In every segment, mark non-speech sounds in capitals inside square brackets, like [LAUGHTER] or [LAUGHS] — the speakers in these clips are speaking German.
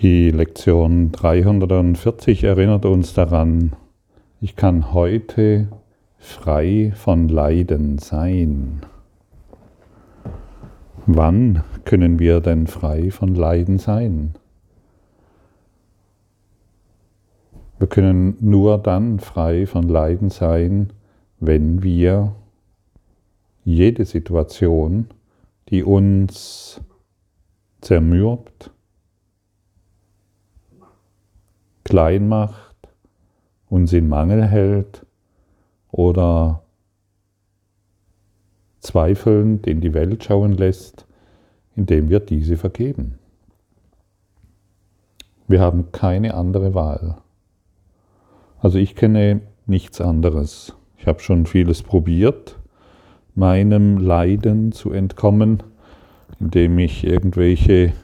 Die Lektion 340 erinnert uns daran, ich kann heute frei von Leiden sein. Wann können wir denn frei von Leiden sein? Wir können nur dann frei von Leiden sein, wenn wir jede Situation, die uns zermürbt, klein macht, uns in Mangel hält oder zweifelnd in die Welt schauen lässt, indem wir diese vergeben. Wir haben keine andere Wahl. Also ich kenne nichts anderes. Ich habe schon vieles probiert, meinem Leiden zu entkommen, indem ich irgendwelche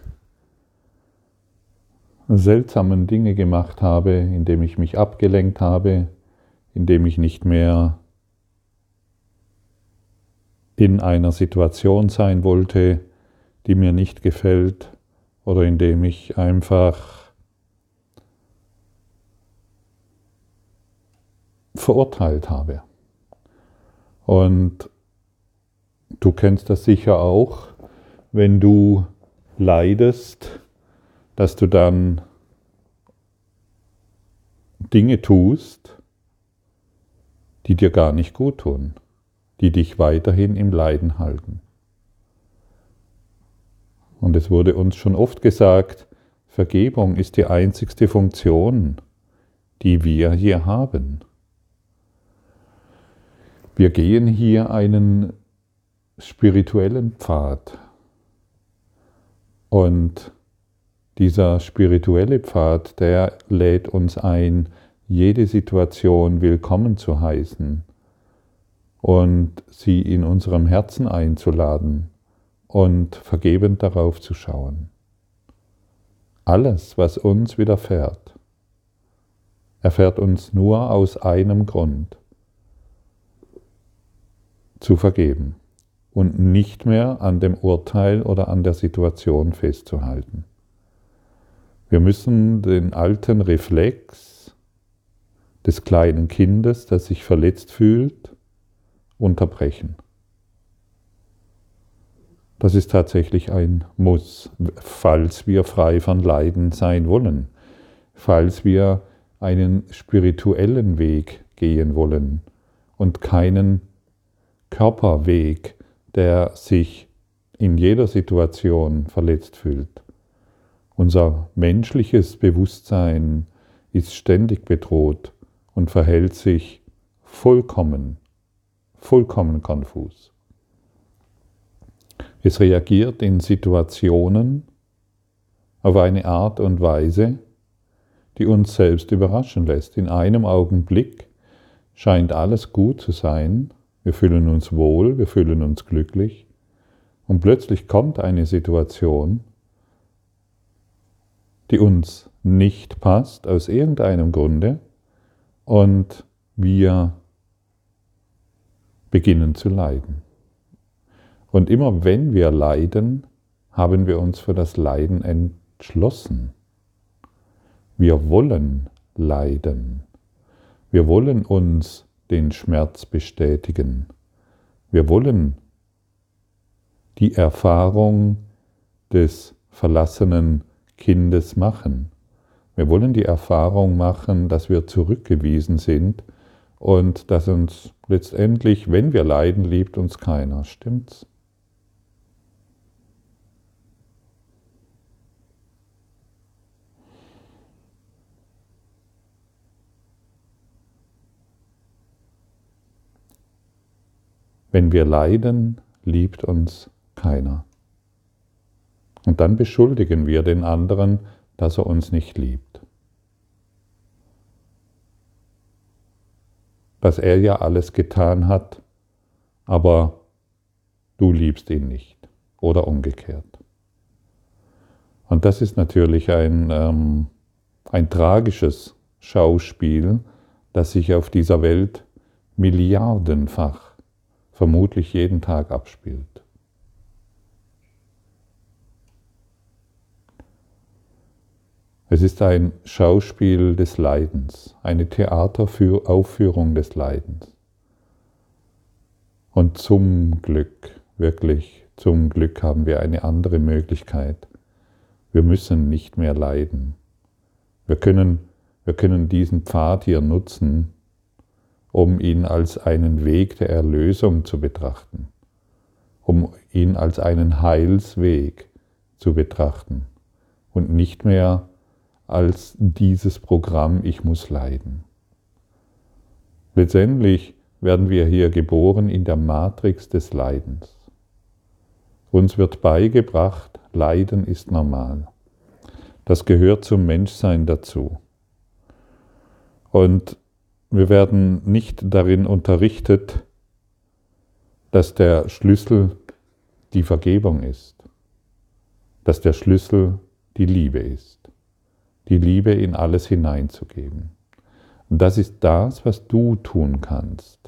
seltsamen Dinge gemacht habe, indem ich mich abgelenkt habe, indem ich nicht mehr in einer Situation sein wollte, die mir nicht gefällt, oder indem ich einfach verurteilt habe. Und du kennst das sicher auch, wenn du leidest, dass du dann Dinge tust, die dir gar nicht gut tun, die dich weiterhin im Leiden halten. Und es wurde uns schon oft gesagt, Vergebung ist die einzigste Funktion, die wir hier haben. Wir gehen hier einen spirituellen Pfad und dieser spirituelle Pfad, der lädt uns ein, jede Situation willkommen zu heißen und sie in unserem Herzen einzuladen und vergebend darauf zu schauen. Alles, was uns widerfährt, erfährt uns nur aus einem Grund, zu vergeben und nicht mehr an dem Urteil oder an der Situation festzuhalten. Wir müssen den alten Reflex des kleinen Kindes, das sich verletzt fühlt, unterbrechen. Das ist tatsächlich ein Muss, falls wir frei von Leiden sein wollen, falls wir einen spirituellen Weg gehen wollen und keinen Körperweg, der sich in jeder Situation verletzt fühlt. Unser menschliches Bewusstsein ist ständig bedroht und verhält sich vollkommen, vollkommen konfus. Es reagiert in Situationen auf eine Art und Weise, die uns selbst überraschen lässt. In einem Augenblick scheint alles gut zu sein, wir fühlen uns wohl, wir fühlen uns glücklich und plötzlich kommt eine Situation, die uns nicht passt aus irgendeinem Grunde und wir beginnen zu leiden. Und immer wenn wir leiden, haben wir uns für das Leiden entschlossen. Wir wollen leiden. Wir wollen uns den Schmerz bestätigen. Wir wollen die Erfahrung des verlassenen Kindes machen. Wir wollen die Erfahrung machen, dass wir zurückgewiesen sind und dass uns letztendlich, wenn wir leiden, liebt uns keiner. Stimmt's? Wenn wir leiden, liebt uns keiner. Und dann beschuldigen wir den anderen, dass er uns nicht liebt. Dass er ja alles getan hat, aber du liebst ihn nicht oder umgekehrt. Und das ist natürlich ein, ähm, ein tragisches Schauspiel, das sich auf dieser Welt milliardenfach, vermutlich jeden Tag abspielt. Es ist ein Schauspiel des Leidens, eine Theateraufführung des Leidens. Und zum Glück, wirklich zum Glück haben wir eine andere Möglichkeit. Wir müssen nicht mehr leiden. Wir können, wir können diesen Pfad hier nutzen, um ihn als einen Weg der Erlösung zu betrachten, um ihn als einen Heilsweg zu betrachten und nicht mehr als dieses Programm, ich muss leiden. Letztendlich werden wir hier geboren in der Matrix des Leidens. Uns wird beigebracht, Leiden ist normal. Das gehört zum Menschsein dazu. Und wir werden nicht darin unterrichtet, dass der Schlüssel die Vergebung ist, dass der Schlüssel die Liebe ist, die Liebe in alles hineinzugeben. Das ist das, was du tun kannst.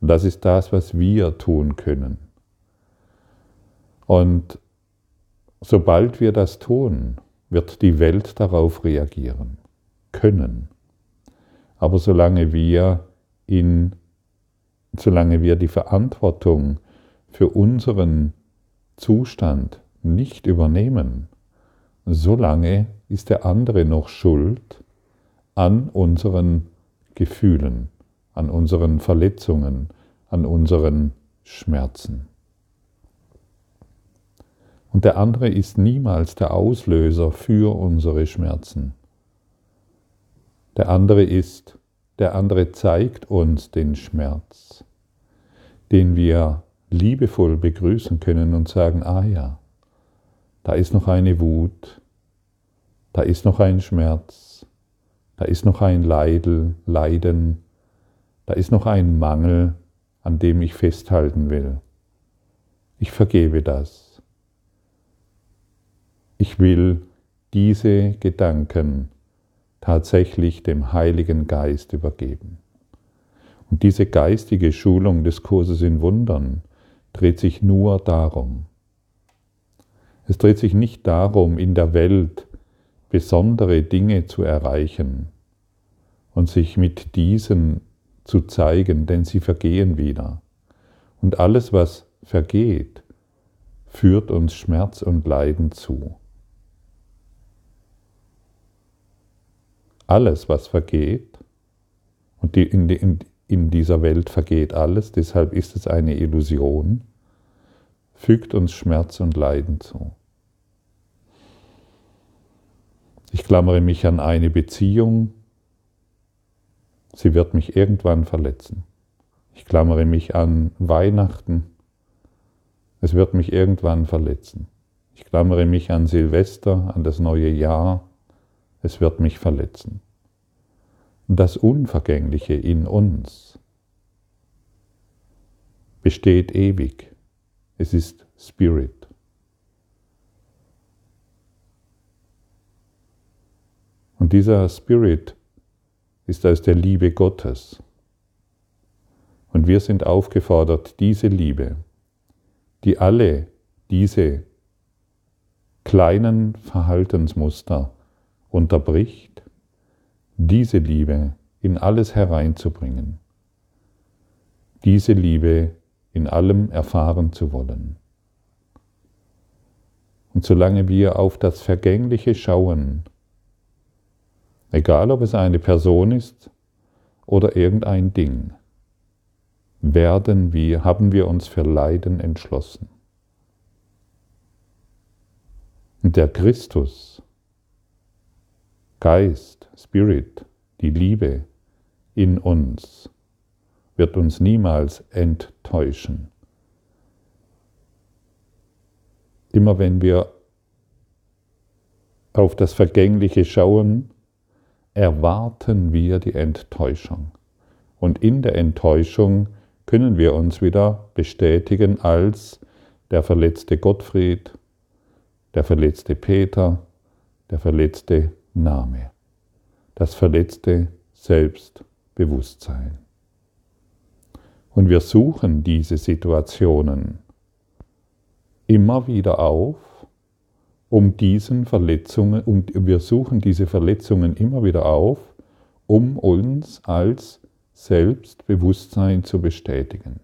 Das ist das, was wir tun können. Und sobald wir das tun, wird die Welt darauf reagieren können. Aber solange wir in, solange wir die Verantwortung für unseren Zustand nicht übernehmen, solange ist der andere noch schuld an unseren Gefühlen, an unseren Verletzungen, an unseren Schmerzen. Und der andere ist niemals der Auslöser für unsere Schmerzen. Der andere ist, der andere zeigt uns den Schmerz, den wir liebevoll begrüßen können und sagen, ah ja, da ist noch eine Wut, da ist noch ein Schmerz, da ist noch ein Leidel, Leiden, da ist noch ein Mangel, an dem ich festhalten will. Ich vergebe das. Ich will diese Gedanken tatsächlich dem Heiligen Geist übergeben. Und diese geistige Schulung des Kurses in Wundern dreht sich nur darum. Es dreht sich nicht darum, in der Welt besondere Dinge zu erreichen und sich mit diesen zu zeigen, denn sie vergehen wieder. Und alles, was vergeht, führt uns Schmerz und Leiden zu. alles, was vergeht, und in dieser Welt vergeht alles, deshalb ist es eine Illusion, fügt uns Schmerz und Leiden zu. Ich klammere mich an eine Beziehung, sie wird mich irgendwann verletzen. Ich klammere mich an Weihnachten, es wird mich irgendwann verletzen. Ich klammere mich an Silvester, an das neue Jahr, es wird mich verletzen. Das Unvergängliche in uns besteht ewig. Es ist Spirit. Und dieser Spirit ist aus der Liebe Gottes. Und wir sind aufgefordert, diese Liebe, die alle diese kleinen Verhaltensmuster unterbricht, diese Liebe in alles hereinzubringen, diese Liebe in allem erfahren zu wollen. Und solange wir auf das Vergängliche schauen, egal ob es eine Person ist oder irgendein Ding, werden wir, haben wir uns für Leiden entschlossen. Und der Christus, Geist, Spirit, die Liebe in uns wird uns niemals enttäuschen. Immer wenn wir auf das Vergängliche schauen, erwarten wir die Enttäuschung. Und in der Enttäuschung können wir uns wieder bestätigen als der verletzte Gottfried, der verletzte Peter, der verletzte Name, das verletzte Selbstbewusstsein. Und wir suchen diese Situationen immer wieder auf, um diesen Verletzungen, und wir suchen diese Verletzungen immer wieder auf, um uns als Selbstbewusstsein zu bestätigen.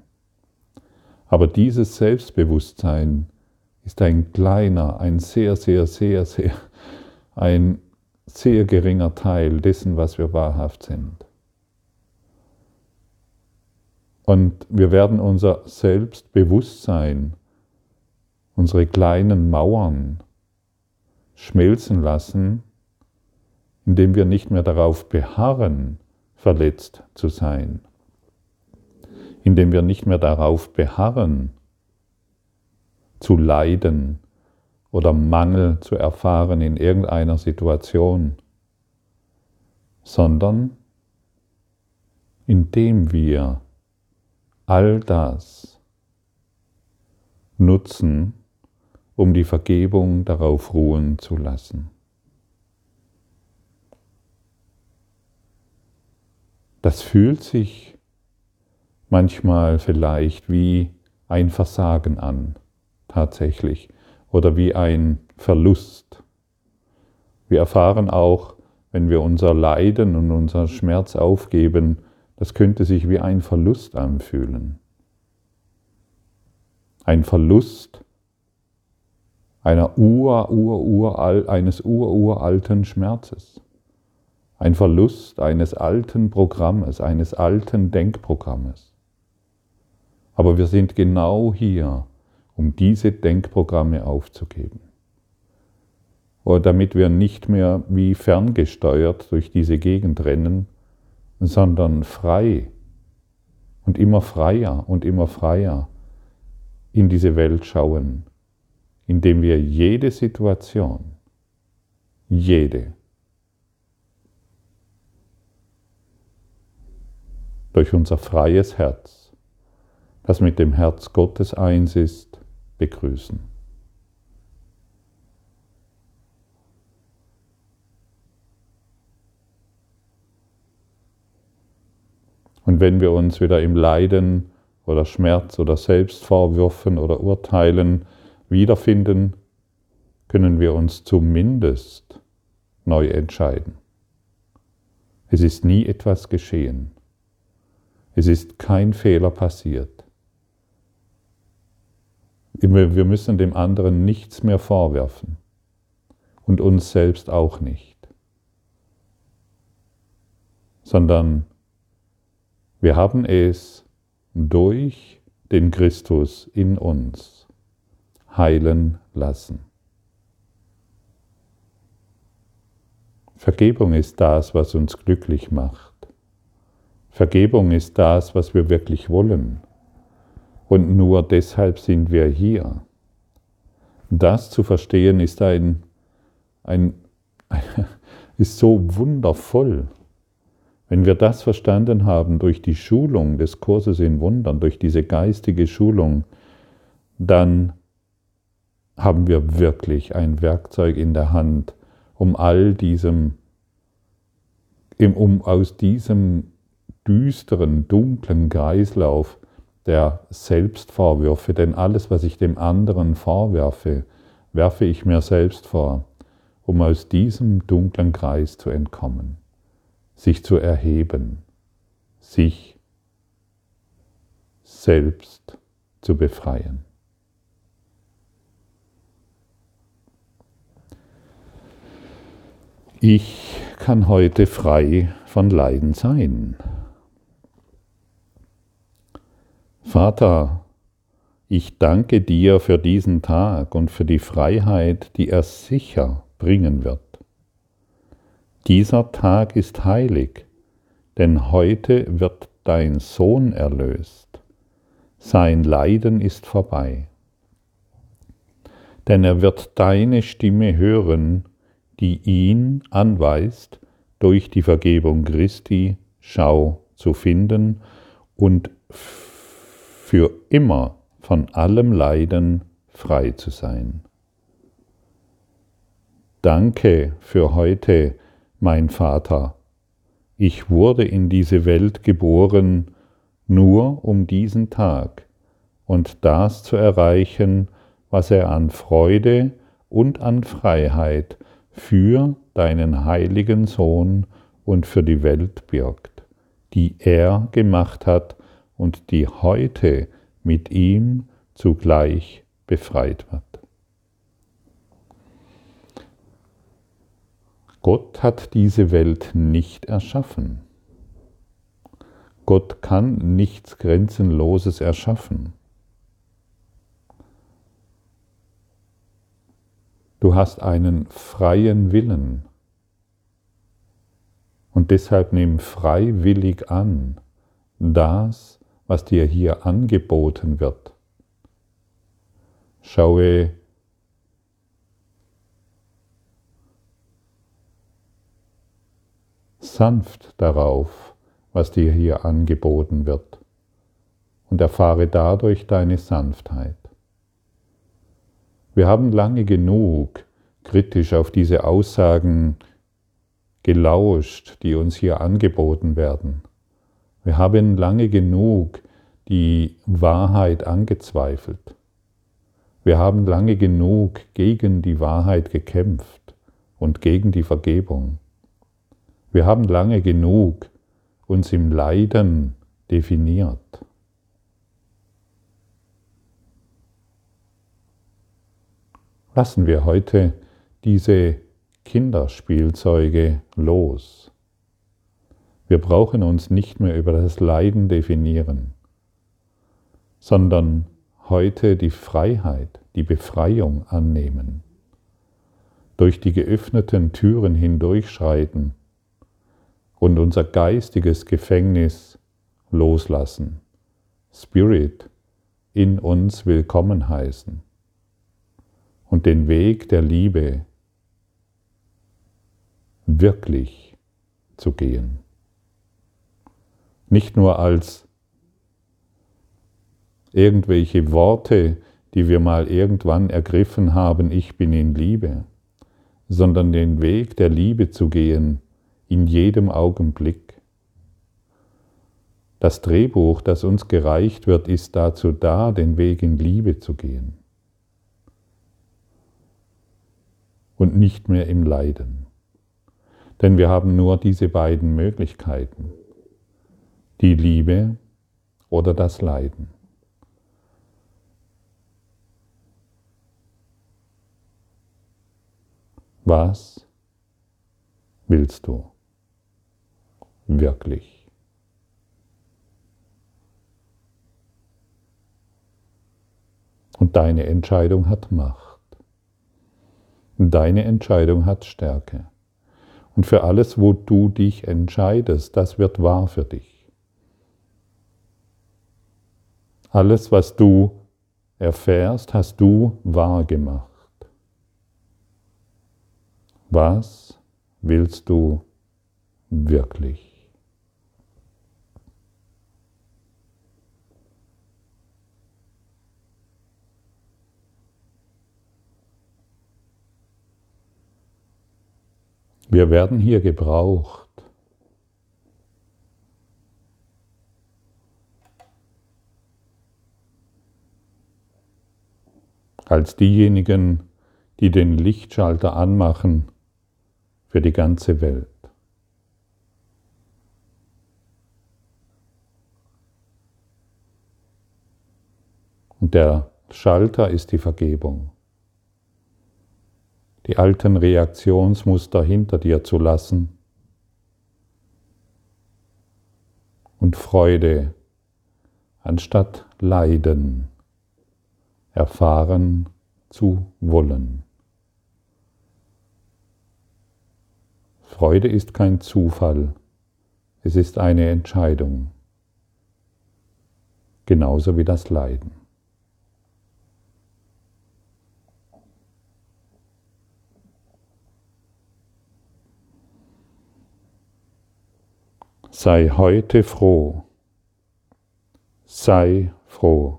Aber dieses Selbstbewusstsein ist ein kleiner, ein sehr, sehr, sehr, sehr, ein sehr geringer Teil dessen, was wir wahrhaft sind. Und wir werden unser Selbstbewusstsein, unsere kleinen Mauern schmelzen lassen, indem wir nicht mehr darauf beharren, verletzt zu sein, indem wir nicht mehr darauf beharren, zu leiden oder Mangel zu erfahren in irgendeiner Situation, sondern indem wir all das nutzen, um die Vergebung darauf ruhen zu lassen. Das fühlt sich manchmal vielleicht wie ein Versagen an, tatsächlich, oder wie ein Verlust. Wir erfahren auch, wenn wir unser Leiden und unser Schmerz aufgeben, das könnte sich wie ein Verlust anfühlen. Ein Verlust einer ur, ur, ural, eines ururalten Schmerzes. Ein Verlust eines alten Programmes, eines alten Denkprogrammes. Aber wir sind genau hier, um diese Denkprogramme aufzugeben. Oder damit wir nicht mehr wie ferngesteuert durch diese Gegend rennen, sondern frei und immer freier und immer freier in diese Welt schauen indem wir jede Situation, jede, durch unser freies Herz, das mit dem Herz Gottes eins ist, begrüßen. Und wenn wir uns wieder im Leiden oder Schmerz oder Selbstvorwürfen oder Urteilen wiederfinden, können wir uns zumindest neu entscheiden. Es ist nie etwas geschehen. Es ist kein Fehler passiert. Wir müssen dem anderen nichts mehr vorwerfen und uns selbst auch nicht, sondern wir haben es durch den Christus in uns heilen lassen. Vergebung ist das, was uns glücklich macht. Vergebung ist das, was wir wirklich wollen. Und nur deshalb sind wir hier. Das zu verstehen ist ein, ein, [LAUGHS] ist so wundervoll. Wenn wir das verstanden haben durch die Schulung des Kurses in Wundern, durch diese geistige Schulung, dann haben wir wirklich ein Werkzeug in der Hand, um all diesem, um aus diesem düsteren, dunklen Kreislauf der Selbstvorwürfe, denn alles, was ich dem anderen vorwerfe, werfe ich mir selbst vor, um aus diesem dunklen Kreis zu entkommen, sich zu erheben, sich selbst zu befreien. Ich kann heute frei von Leiden sein. Vater, ich danke dir für diesen Tag und für die Freiheit, die er sicher bringen wird. Dieser Tag ist heilig, denn heute wird dein Sohn erlöst. Sein Leiden ist vorbei. Denn er wird deine Stimme hören die ihn anweist, durch die Vergebung Christi Schau zu finden und für immer von allem Leiden frei zu sein. Danke für heute, mein Vater. Ich wurde in diese Welt geboren, nur um diesen Tag und das zu erreichen, was er an Freude und an Freiheit für deinen heiligen Sohn und für die Welt birgt, die er gemacht hat und die heute mit ihm zugleich befreit wird. Gott hat diese Welt nicht erschaffen. Gott kann nichts Grenzenloses erschaffen. Du hast einen freien Willen und deshalb nimm freiwillig an das, was dir hier angeboten wird. Schaue sanft darauf, was dir hier angeboten wird, und erfahre dadurch deine Sanftheit. Wir haben lange genug kritisch auf diese Aussagen gelauscht, die uns hier angeboten werden. Wir haben lange genug die Wahrheit angezweifelt. Wir haben lange genug gegen die Wahrheit gekämpft und gegen die Vergebung. Wir haben lange genug uns im Leiden definiert. Lassen wir heute diese Kinderspielzeuge los. Wir brauchen uns nicht mehr über das Leiden definieren, sondern heute die Freiheit, die Befreiung annehmen, durch die geöffneten Türen hindurchschreiten und unser geistiges Gefängnis loslassen, Spirit in uns willkommen heißen und den Weg der Liebe wirklich zu gehen. Nicht nur als irgendwelche Worte, die wir mal irgendwann ergriffen haben, ich bin in Liebe, sondern den Weg der Liebe zu gehen, in jedem Augenblick. Das Drehbuch, das uns gereicht wird, ist dazu da, den Weg in Liebe zu gehen und nicht mehr im Leiden. Denn wir haben nur diese beiden Möglichkeiten, die Liebe oder das Leiden. Was willst du? Wirklich. Und deine Entscheidung hat Macht. Deine Entscheidung hat Stärke. Und für alles, wo du dich entscheidest, das wird wahr für dich. Alles, was du erfährst, hast du wahr gemacht. Was willst du wirklich? Wir werden hier gebraucht. als diejenigen, die den Lichtschalter anmachen für die ganze Welt. Und der Schalter ist die Vergebung die alten Reaktionsmuster hinter dir zu lassen und Freude anstatt Leiden erfahren zu wollen. Freude ist kein Zufall, es ist eine Entscheidung, genauso wie das Leiden. Sei heute froh. Sei froh.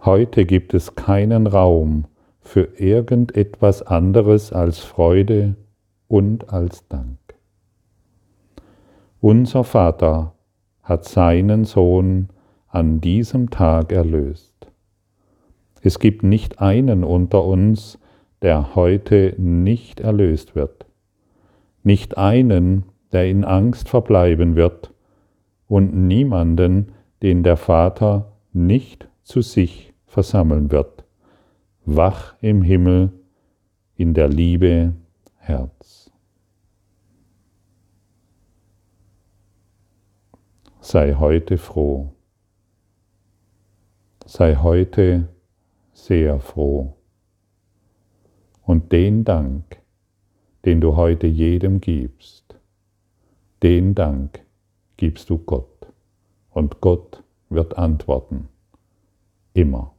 Heute gibt es keinen Raum für irgendetwas anderes als Freude und als Dank. Unser Vater hat seinen Sohn an diesem Tag erlöst. Es gibt nicht einen unter uns, der heute nicht erlöst wird. Nicht einen, der in Angst verbleiben wird. Und niemanden, den der Vater nicht zu sich versammeln wird. Wach im Himmel, in der Liebe Herz. Sei heute froh. Sei heute sehr froh. Und den Dank, den du heute jedem gibst, den Dank gibst du Gott. Und Gott wird antworten. Immer.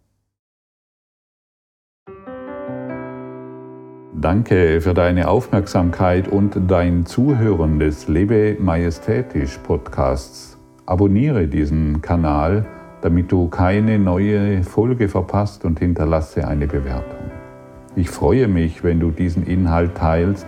Danke für deine Aufmerksamkeit und dein Zuhören des Lebe Majestätisch Podcasts. Abonniere diesen Kanal damit du keine neue Folge verpasst und hinterlasse eine Bewertung. Ich freue mich, wenn du diesen Inhalt teilst,